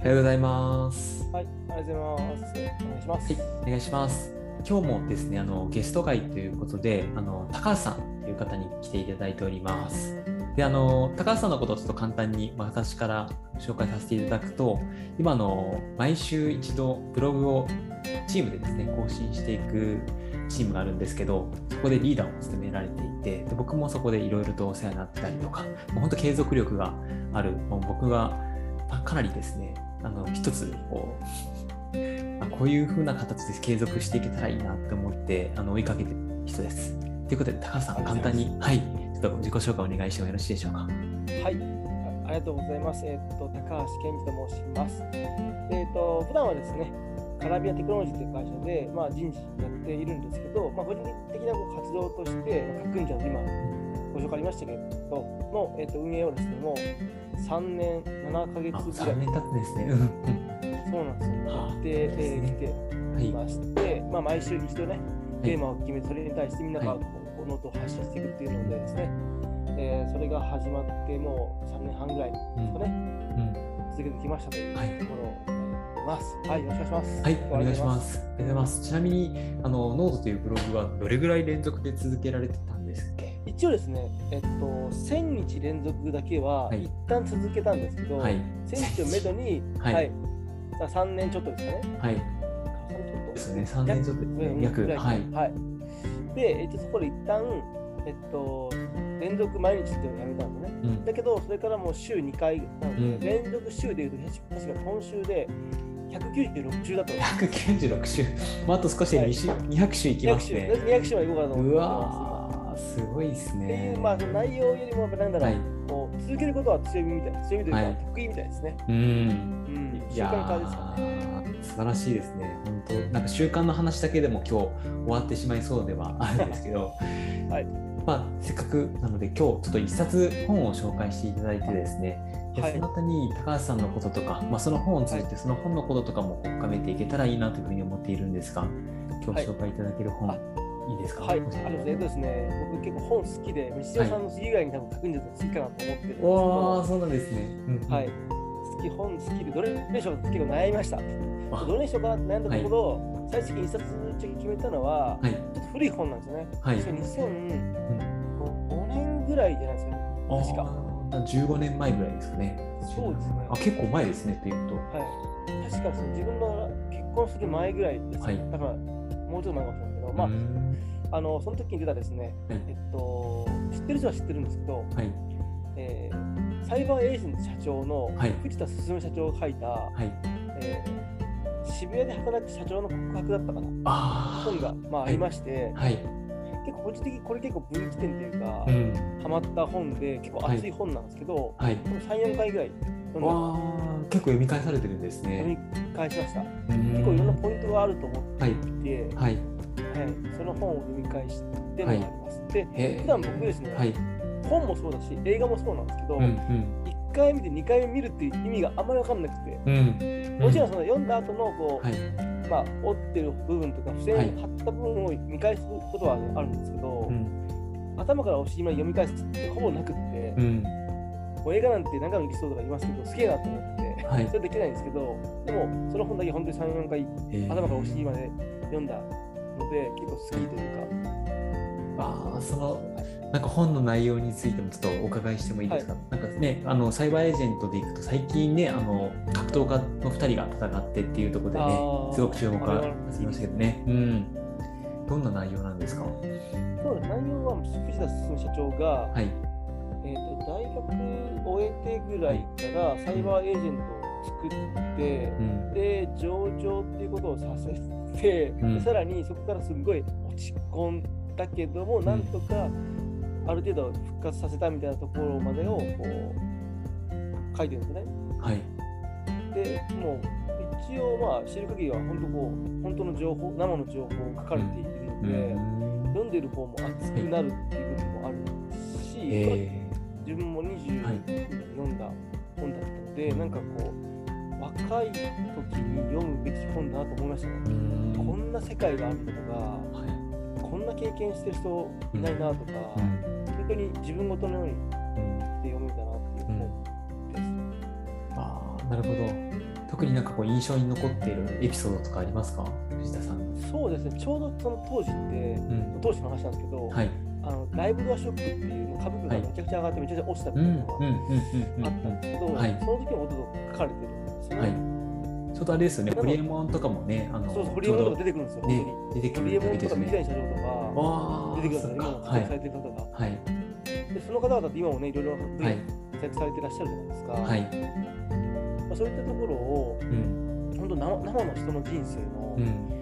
おはようございます。はい、ありがとうございます。お願いします。はい、お願いします。今日もですね、あのゲスト会ということで、あの高橋さんという方に来ていただいております。で、あの高橋さんのことをちょっと簡単にまあ私から紹介させていただくと、今あの毎週一度ブログをチームでですね更新していくチームがあるんですけど、そこでリーダーを務められていて、で僕もそこでいろいろとお世話になったりとか、もう本当継続力がある、もう僕がかなりですね、あの一つこうあこういう風な形で継続していけたらいいなって思ってあの追いかけてる人です。ということで高橋さん簡単にはいちょっと自己紹介お願いしてもよろしいでしょうか？はい、あありがとうございます。えっ、と、高橋健二と申します。えっ、と、普段はですね、カラビアテクノロジーという会社で、まあ、人事やっているんですけど、まあ、個人的な活動として、まあ、各社の今、ご紹介ありましたけど、の、えっと運営をですね、もう3年7ヶあ月ぐらい、3年経つんですね。そうなんですよ、はあやって、えー来てはいいまして、まあ、毎週一度ね、はいテーマを決めて、それに対してみんながはいこうノートを発信していくっていうのでですね、えーそれが始まってもう3年半ぐらいですかね、うん続けてきましたというはいところを思います。はい、よろしくお願いします。はい、お願いしま。す。ありがとうございます。ちなみにあのノートというブログはどれぐらい連続で続けられてたんですっけ？一応ですね、えっと、1000日連続だけははい一旦続けたんですけど、はい1000日をめどに、は いはい、3年ちょっとですかね。はい。3年ちょっと？ですね。3年ちょっとですね。約ぐらいはい。はい。で、えっと、そこで一旦、えっと、連続毎日っていうのをやめたんですね。うんだけど、それからもう週2回なので、うん連続週でいうと、確か今週で196週だと思います。196週。まあ、あと少しで2週、200週いき200週、ますね。200週までいこうかなと思ってうます。すごいですっていねう、。まあ、その内容よりも、なんだろう、はいこう続けることは強みみたいな、強みというか、はい得意みたいですね。うん。うん、習慣化ですかね。ー素晴らしいですね。本当なんか習慣の話だけでも今日終わってしまいそうではあるんですけど、はいまあ、せっかくなので今日ちょっと一冊本を紹介していただいてですね、ではいその後に高橋さんのこととか、まあ、その本を通じてその本のこととかも深めていけたらいいなというふうに思っているんですが、今日紹介いただける本、あい、いですか？はい、あ教えっとですね、僕結構本好きで、日曜さんの次以外に多分書くんじゃ好きかなと思ってるんですけど、おー、そうなんですね。うんうんはい。好き、本好きで、どれにしようか結構悩みました。あどれにしようかなって悩んだところ、最終的に一冊決めたのは、はい。ちょっと古い本なんですよね。はい確か2005年ぐらいじゃないですかね。確か。あー15年前ぐらいですかね。そうですねあ、結構前ですね、というと。はい。確かその自分の結婚する前ぐらいです、はいだから、もうちょっと前かもしれないけど、まああの、その時に出たですね、はいえっと、知ってる人は知ってるんですけど、はい。えーサイバーエージェント社長のはい藤田進社長が書いた、はい。えー渋谷で働く社長の告白だったかなあ本が、まあ、はいありまして、あ。はい。結構個人的にこれ結構分岐点というか、うん。ハマった本で結構熱い本なんですけど、はい。この3、4回ぐらい読結構読み返されてるんです読ね。み返しました。結結構いろんなポイントがあると思ってはい。いて、はい。はい、その本を読み返してのがあります。で、へ普段僕ですね、はい。本もそうだし、映画もそうなんですけど、うんうん。1回見て2回目見るっていう意味があんまり分かんなくて、うん。もちろんその読んだ後のこう、はい。まあ、折ってる部分とか、付箋はい貼った部分を見返すことはあるんですけど、うん。頭からお尻まで読み返すってほぼなくって、うん。もう映画なんて何回も見そうとか言いますけど、すげえなと思って、はいそれできないんですけど、でも、その本だけ本当に3、4回、えー頭からお尻まで読んだので、結構好きというか、ああ、その。なんか本の内容についてもちょっとお伺いしてもいいですか、なんかね、あのサイバーエージェントでいくと最近ね、あの格闘家の2人が戦ってっていうところでねすごく注目が集めましたけどね。うん。どんな内容なんですかそう内容は藤田進社長が、はい。えー、と大学を終えてぐらいからサイバーエージェントを作って、うん。で上場っていうことをさせて、うんでさらにそこからすごい落ち込んだけども、なんとかある程度復活させたみたいなところまでをこう書いてるんですね。はい。でもう一応まあ知る限りは本当こう本当の情報生の情報を書かれているのうで、ん。読んでる方も熱くなるっていう部分もあるし、え自分も20はい読んだ本だったので、なんかこう若い時に読むべき本だなと思いましたね。こんな世界があるのとか、はい。こんな経験してる人いないなとか、うん本当に自分ごとのようにうんで読めたなっていう本です。ああ、なるほど。特特になんかこう印象に残っているエピソードとかありますか？藤田さん。そうですね、ちょうどその当時って、うん当時の話なんですけど、はい。あのライブドアショックっていう株価がめちゃくちゃ上がってめちゃくちゃ落ちたってうんいうのがあったんですけど、はいその時もほとんど書かれてるんですよね。はい。ちょうどあれですよね、ホリエモンとかもね、あのそうそう、ホリエモンとか出てくるんですよ、ね。出てくホリエモンとかる時ですね。水谷社長とか出てくるんですよ、今活躍されてる方が。はいで、その方々って今もね、いろいろはい活躍されてらっしゃるじゃないですか。はい。まあ、そういったところを、うん本当生生の人の人生のうん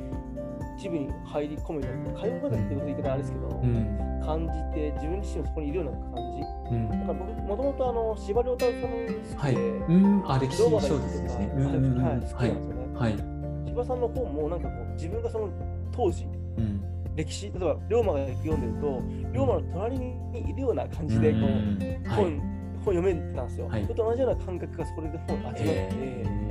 一部に入り込むような、通う方っていうこと言い方はあれですけど、うん感じて、自分自身もそこにいるような感じ。うんだから僕、もともとあの司馬遼太郎さんの好はい。きで、うん、あ、歴史小が説ですね。はい、好きうんですよね。はい。司馬さんの本もなんかこう自分がその当時うん。歴史例えば龍馬が読んでると龍馬の隣にいるような感じでこう、うん本,、はい。本読めてたんですよ。はいそれと同じような感覚がそれで本味わって、へ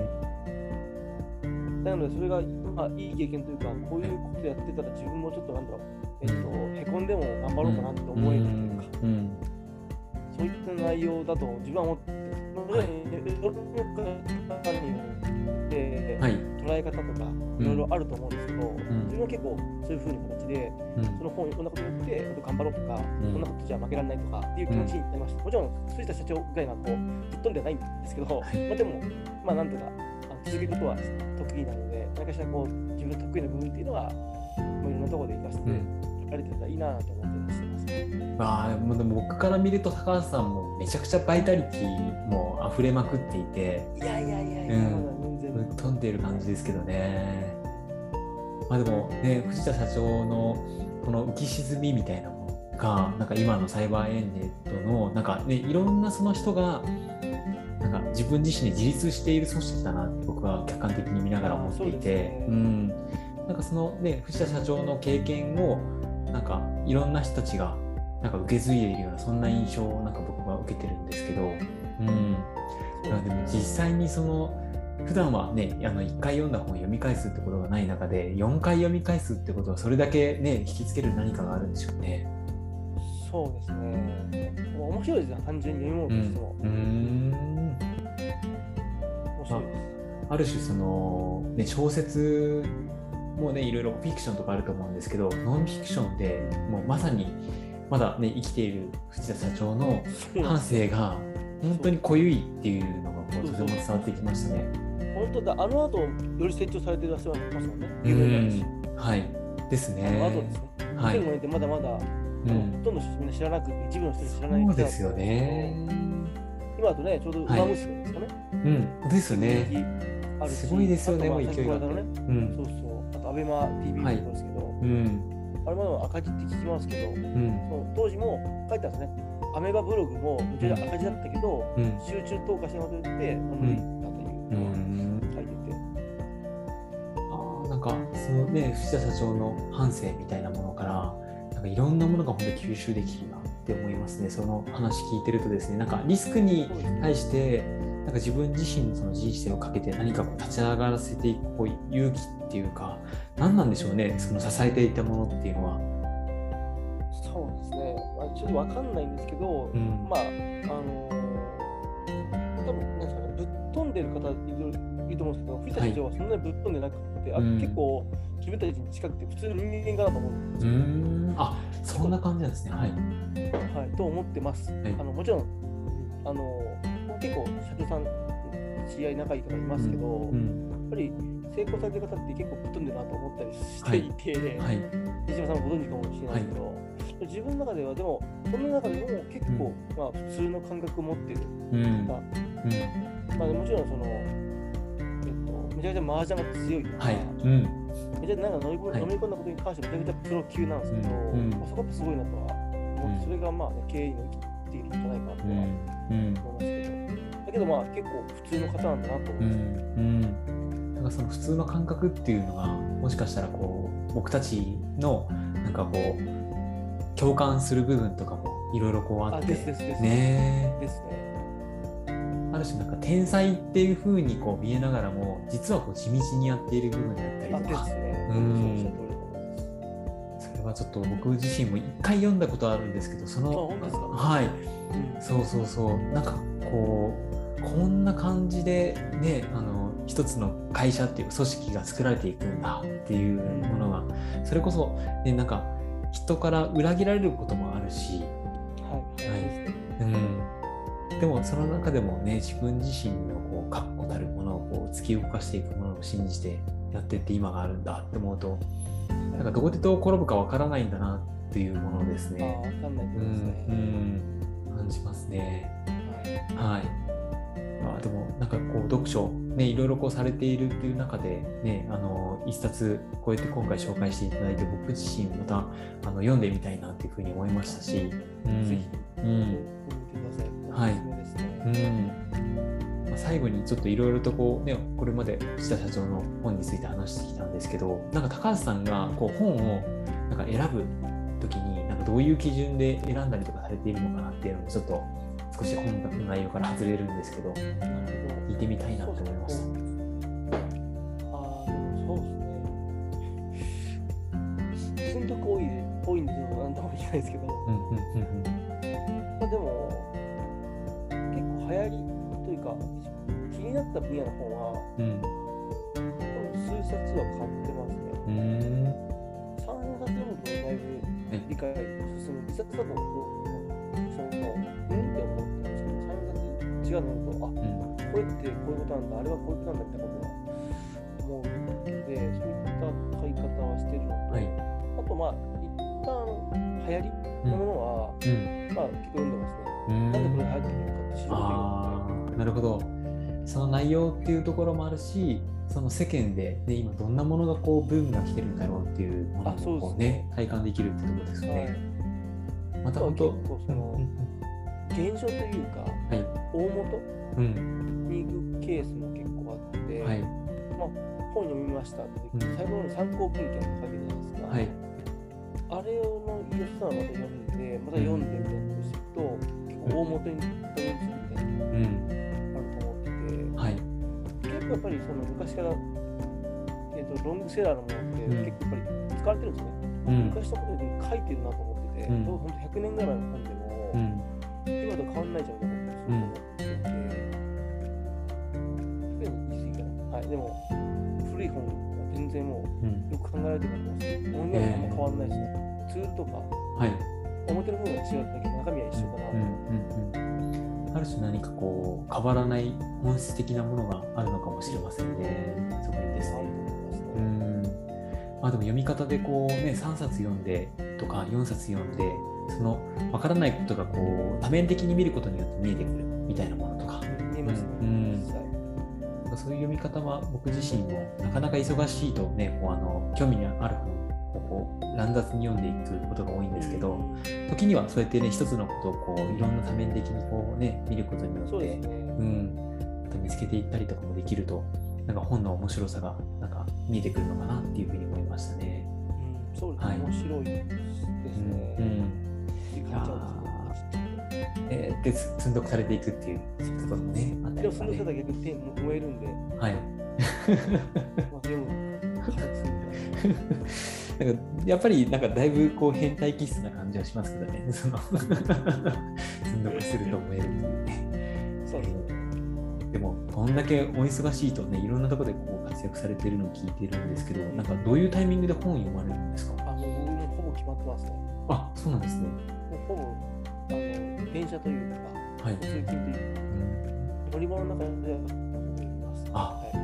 なのでそれが、まあ、いい。経験というかこういうことやってたら自分もちょっとなん。だろう、えっとへこん。でも頑張ろうかなって思えるというか、うん。うん。そういった内容だと自分は思ってい世の中によってはい。捉え方とかいろいろあると思うん。ですけど、自分は結構そういう風な形でうん。その本を読ん。だことによって頑張ろうとか、うん。こん。なことじゃ負けられないとかっていう気持ちになりました。もちろん。藤田社長ぐらいなこうぶっ飛ん。ではないん。ですけど、はいまあでもまあなん。とかあの続けることは得意なので何かしらこう自分の得意な部分っていうのはもういろんなところで活かしてうんられてたらいいなと思ってますね。まあ、でも僕から見ると高橋さんもめちゃくちゃバイタリティも溢れまくっていていやいやいやいや、うん全然。飛んでいる感じですけどね。まあでもね藤田社長のこの浮き沈みみたいなものがなんか今のサイバーエンネットのなんかねいろんなその人が自分自身で自立している組織だなって僕は客観的に見ながら思っていてね。うん。なんかそのね藤田社長の経験をなんかいろんな人たちがなんか受け継いでいるようなそんな印象をなんか僕は受けてるんですけど、うん、でも実際にその普段はねあの1回読んだ本を読み返すってことがない中で4回読み返すってことはそれだけね引きつける何かがあるんでしょうね。そうですね。もう面白いですね、単純に読み物としても。うーん面白いです。ある種その、ね、小説もねいろいろフィクションとかあると思うんですけどノンフィクションでもうまさにまだね生きている藤田社長の半生が本当に濃ゆいっていうのがこうとても伝わってきましたね。本当だ、あの後、より成長されていらっしゃいますもんね。う。んはいですあの後ねです。ね。はい2005年ってまだまだ、うんほとんどみんな知らなくて、一部の人知らないそうですよね。今だとね、ちょうど馬娘ですかね。うん、ですね。すごいですよねもう勢いがね、うんそうそう。あと、アベマ TV もはいそうですけど、うん、あれまでも赤字って聞きますけど、うん、その当時も書いてあるんですね。アメバブログもめちゃくちゃ赤字だったけど、うん、集中投下しなことによって守りたという。書いてて。あーなんかそのね藤田社長の半生みたいなものからなんかいろんなものが本当に吸収できるなって思いますねその話聞いてるとですねなんかリスクに対してなんか自分自身のその人生をかけて何かこう立ち上がらせていくこう勇気っていうか何なんでしょうねその支えていたものっていうのは。そうですね。まあ、ちょっとわかんないんですけど、うんまあ、あのー、多分なんですかね、ぶっ飛んでる方いるいると思うんですけど、藤田社長はそんなにぶっ飛んでなくて、あうん結構自分たちに近くて普通の人間かなと思うんですうよ。んあそんな感じなんですね。はい。はい、と思ってます。はいあのもちろん、あの結構社長さん、知り合い仲いい方いますけど、うんやっぱり成功されてる方って結構ぶっ飛んでるなと思ったりしていて、はい。西島さんもご存知かもしれないですけど、自分の中ではでもその中でも結構、まあ、普通の感覚を持っているうん。方、うん。まあ、もちろんその、えっと、めちゃくちゃ麻雀が強いとか、はい。うん。めちゃなんか飲みはい飲み込んだことに関してめちゃくちゃプロ級なんですけど、うんうんまあ、そこってすごいなとは思って、うんそれがまあ、ね、経営に生きているんじゃないかなとは。思いますけど、だけどまあ結構普通の方なんだなと思ういます。ん。なんかその普通の感覚っていうのがもしかしたらこう僕たちのなんかこう共感する部分とかもいろいろこうああ、ってです。ねですね。えある種なんか天才っていう風にこう見えながらも実はこう地道にやっている部分だったあ、りとか。ですね。うん。それはちょっと僕自身も一回読んだことあるんですけどそあのはい。うん。そうそうそう。なんかこうこんな感じでねあの一つの会社っていう組織が作られていくんだっていうものがそれこそ、ね、なんか人から裏切られることもあるし、はい、はい、うん、でもその中でもね自分自身のこう確固たるものをこう突き動かしていくものを信じてやってって今があるんだって思うとなんかどこでどう転ぶかわからないんだなっていうものですね。あ分かんないですね、うん、うん、感じますね。はい、はいまあ、でもなんかこう読書、ね、いろいろこうされているっていう中で、ね、あの一冊こうやって今回紹介していただいて僕自身またあの読んでみたいなっていうふうに思いましたし、うん、ぜひ、うん、見てください。はい、うんまあ、最後にちょっといろいろとこう、ね、これまで藤田社長の本について話してきたんですけどなんか高橋さんがこう本をなんか選ぶ時になんかどういう基準で選んだりとかされているのかなっていうのもちょっと少し本の内容から外れるんですけど、聞いてみたいなと思いました。あそうですね。寸読多い多いんで、なんとも言えないですけど、まあでも、流行りというか、気になった分野の本は、うん、数冊は買ってますね。3冊読むとだいぶ理解進む。1冊だと、その、違うのとあ、うん、これってこういうことなんだあれはこういうことなんだみたいなことは思う。のでそういった買い方はしてるのと、はい、あとまあ一旦流行りのものは、うん、まあ結構読んでますね、うん、なんでこれってるのかって知なるほど。その内容っていうところもあるしその世間で、ね、今どんなものがこうブームが来てるんだろうっていうものをこうね、ね体感できるってところですね。はい、また本当結構その、現象というか、はい、大元に行くケースも結構あって、はい、まあ、本読みましたって時に、最後の参考文献って書いてるじゃないですか。はい、あれの吉さんまた読んで、また読んでみたいなことすると、大元にたどり着くみたいなのがあると思ってて、はい、結構やっぱりその昔から、えーと、ロングセラーのものって結構やっぱり使われてるんですね。うん、昔のことで書いてるなと思ってて、うん、本当100年ぐらいの本でも、うん。今と変わんないじゃん、うん、言い過ぎかな。はい、でも、古い本は全然もう、よく考えられてると思います。音源も変わんないし、ね、ツールとか、はい、表の部分が違ったけど、中身は一緒かなと思って。ある種何かこう変わらない本質的なものがあるのかもしれませんね。そこにですね。うんまあ、でも読み方でこうね3冊読んでとか4冊読んでその分からないことがこう多面的に見ることによって見えてくるみたいなものとか。見えますね。うん、そういう読み方は僕自身もなかなか忙しいとねこうあの興味のある本をこう乱雑に読んでいくことが多いんですけど、時にはそうやってね一つのことをこういろんな多面的にこうね見ることによって、ね、うん。また見つけていったりとかもできるとなんか本の面白さがなんか見えてくるのかなっていうふうに思いましたね。うん、そうですね、はい、面白いですね。うん、うん。えー、で積んどくされていくっていうこともねあったりとか、ね、でもその人だけ手燃えるんで。はい。まあでも なんかやっぱりなんかだいぶこう変態気質な感じはしますけどね、その積んどくすると燃えるっていうね。そうですね。でも、こんだけお忙しいとね、いろんなところでこう活躍されてるのを聞いてるんですけど、なんかどういうタイミングで本読まれるんですか？あ、もうほぼ決まってますね。あ、そうなんですね。もうほぼあの電車というか、はい、通勤というか、うん、乗り物の中で読みます。あ、はい、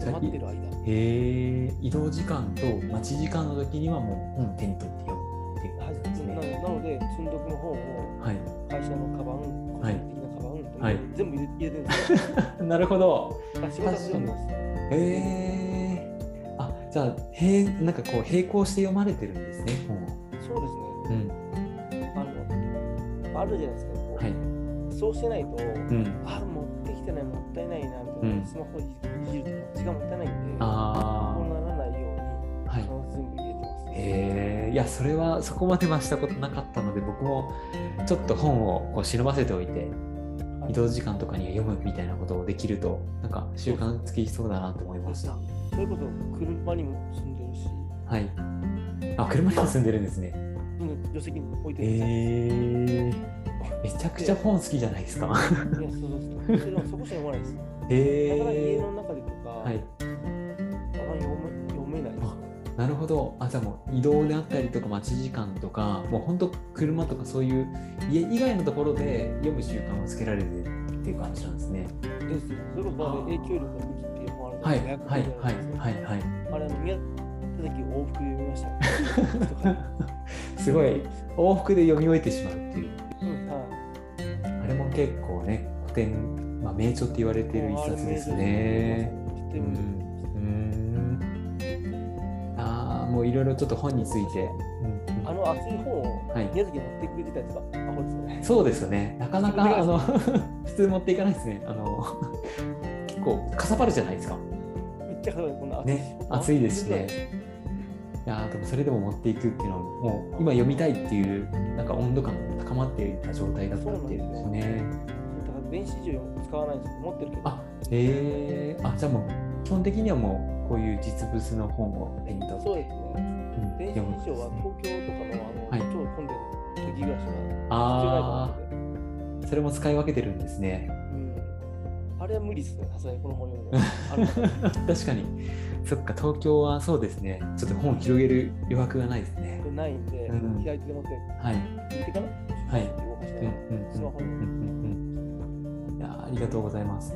あと待ってる間。へえ、移動時間と待ち時間の時にはもう本手に取って読むっていう感じですね。はい、なので、積んどくの本を、はい、会社のカバン、個人的なカバン、はい、全部入れてるんですよ。なるほど。あ仕事で読んでます。へえー。あ、じゃあ、へなんかこう並行して読まれてるんですね、本そうですね。うんあるじゃないですか、はい、そうしてないと、うん、あ持ってきてないもったいないなみたいな、うん、スマホ時間もったいないんであそうならないように、はい、全部入れてます、ね、へえいやそれはそこまではしたことなかったので僕もちょっと本をこう忍ばせておいて移動時間とかには読むみたいなことをできるとなんか習慣つきそうだなと思いました。そういうこと車にも住んでるし。はい。あ車にも住んでるんですね。うん助手席に置いてえるんですよー、めちゃくちゃ本好きじゃないですか。いや、そうそうそこしか読まないです。だからえー、家の中でとか、はい。あまり読め読めないですね。なるほど。あ、じゃあもう移動であったりとか待ち時間とか、もう本当車とかそういう家以外のところで読む習慣をつけられるっていう感じなんですね。です。それこそ、あー影響力の武器っていう本あるんはい、はい、はい、はい、はい。あれ、宮崎往復で読みましたよ。すごい往復で読み終えてしまうっていう。結構ね、古典、まあ、名著って言われている一冊ですね。い。うん。うんああ、もういろいろちょっと本について。うんあの熱い本をはい宮崎に持ってくれてたやつがアホですよね。そうですよね。なかなかあの 普通持っていかないですね。あの結構かさばるじゃないですか。めっちゃ硬いこんな熱いね、暑いですしね。いやーでもそれでも持っていくっていうのはもう今読みたいっていうなんか温度感が高まっていた状態だったっていうんですよね。だから電子辞書使わないんですよ。持ってるけど。あ、えー、あじゃあもう基本的にはもうこういう実物の本を手に取ってそうですね。うん電子読むん辞書は東京とかのあの、はい超混んでる時ぐらいしかあ。あ、それも使い分けてるんですね。うん。あれは無理ですね。さすがにこの本読んで。ある方確かに。そっか、東京はそうですね。ちょっと本を広げる余白がないですね。ないんで、うん開いてでもって、はい。見てかなはい動かして、うんうんうんスマホに。うんうんうんいやーありがとうございます。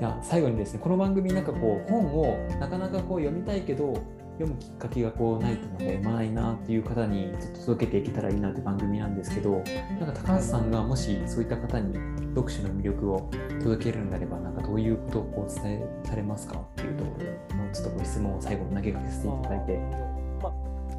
いや最後にですね、この番組なんかこう本をなかなかこう読みたいけど読むきっかけがこうないので読まないなっていう方にちょっと届けていけたらいいなって番組なんですけど、なんか高橋さんがもしそういった方に読書の魅力を届けるんであれば、なんかどういうことをこう伝えされますかっていうところのちょっとご質問を最後に投げかけさせていただいて。まあ、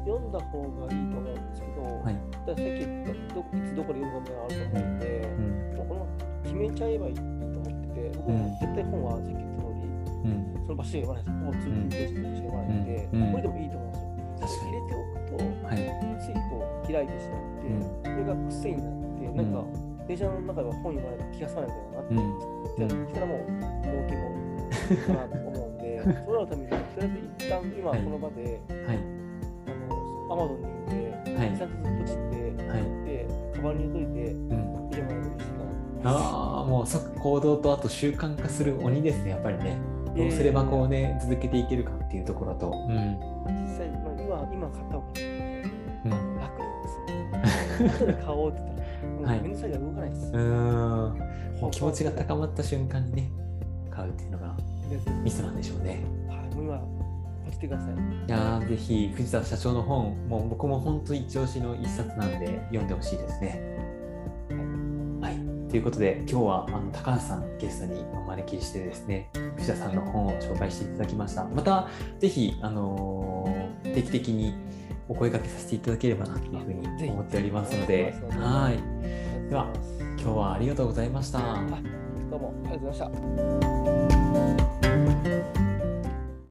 読んだ方がいいと思うんですけど、はい。っき言ったどいつどこで読むかもあると思うんで、うん。もうこの決めちゃえばいいと思ってて、僕うんも絶対本はさっき言った通り、うん。その場所で読まないです。交通ページで読まないんで、うんうんこれでもいいと思うんですよ。入れておくと、はい。ついこう開いてしまって、それが癖になって、なんか、電車の中では本読まないと気が済まないみたいなって、じゃあしたらもう儲けもかなと思うんで、それのために、とりあえず一旦今はいこの場で、はい。あの、アマゾンにて、はいちゃんとポチって、はい。で、カバンに入れといて、うん。見てもらえると嬉しいかな。ああ、もう即行動とあと習慣化する鬼ですね、やっぱりね。どうすればこうね、続けていけるかっていうところと。うん。実際、まあ、今、今買った方がうん。楽ですよ。後で買おうって言ったら、はいめんどくさいから動かないです。うーん。気持ちが高まった瞬間にね、買うっていうのがミスなんでしょうね。はい、もう今、ポチってください。いやーぜひ藤田社長の本、もう僕も本当一押しの一冊なんで読んでほしいですね。はい。ということで、今日はあの高橋さんゲストにお招きしてですね、藤田さんの本を紹介していただきました。また、ぜひ、あのー定期的にお声掛けさせていただければなというふうに思っておりますので、はい。では、今日はありがとうございました。どうもありがとうございました。